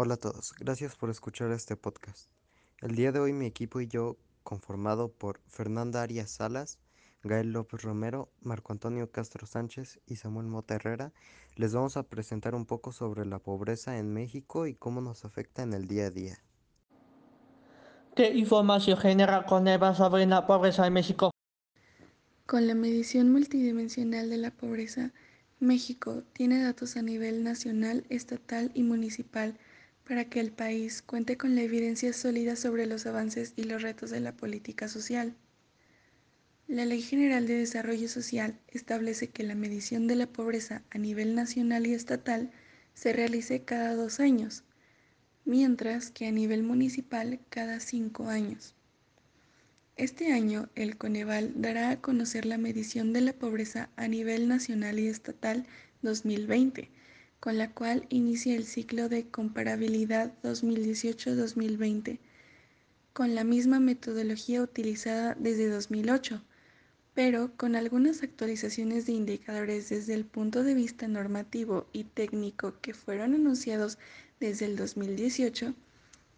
Hola a todos, gracias por escuchar este podcast. El día de hoy mi equipo y yo, conformado por Fernanda Arias Salas, Gael López Romero, Marco Antonio Castro Sánchez y Samuel Mota Herrera, les vamos a presentar un poco sobre la pobreza en México y cómo nos afecta en el día a día. ¿Qué información genera Coneva sobre la pobreza en México? Con la medición multidimensional de la pobreza, México tiene datos a nivel nacional, estatal y municipal para que el país cuente con la evidencia sólida sobre los avances y los retos de la política social. La Ley General de Desarrollo Social establece que la medición de la pobreza a nivel nacional y estatal se realice cada dos años, mientras que a nivel municipal cada cinco años. Este año, el Coneval dará a conocer la medición de la pobreza a nivel nacional y estatal 2020 con la cual inicia el ciclo de comparabilidad 2018-2020, con la misma metodología utilizada desde 2008, pero con algunas actualizaciones de indicadores desde el punto de vista normativo y técnico que fueron anunciados desde el 2018,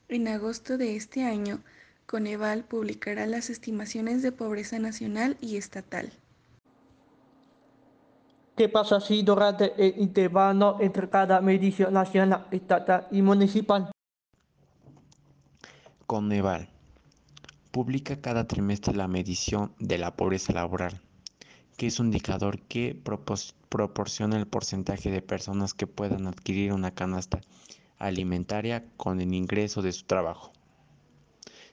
en agosto de este año, Coneval publicará las estimaciones de pobreza nacional y estatal. ¿Qué pasa si durante el intervalo entre cada medición nacional, estatal y municipal? Coneval publica cada trimestre la medición de la pobreza laboral, que es un indicador que proporciona el porcentaje de personas que puedan adquirir una canasta alimentaria con el ingreso de su trabajo.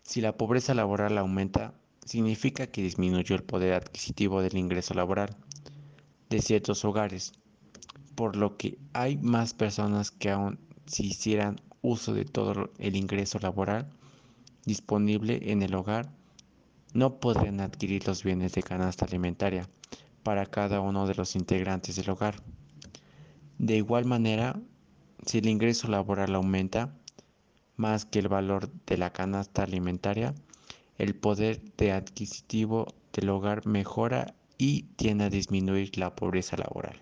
Si la pobreza laboral aumenta, significa que disminuyó el poder adquisitivo del ingreso laboral de ciertos hogares, por lo que hay más personas que aún si hicieran uso de todo el ingreso laboral disponible en el hogar, no podrían adquirir los bienes de canasta alimentaria para cada uno de los integrantes del hogar. De igual manera, si el ingreso laboral aumenta más que el valor de la canasta alimentaria, el poder de adquisitivo del hogar mejora y tiende a disminuir la pobreza laboral.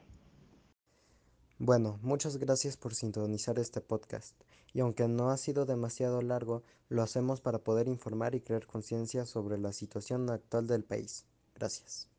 Bueno, muchas gracias por sintonizar este podcast. Y aunque no ha sido demasiado largo, lo hacemos para poder informar y crear conciencia sobre la situación actual del país. Gracias.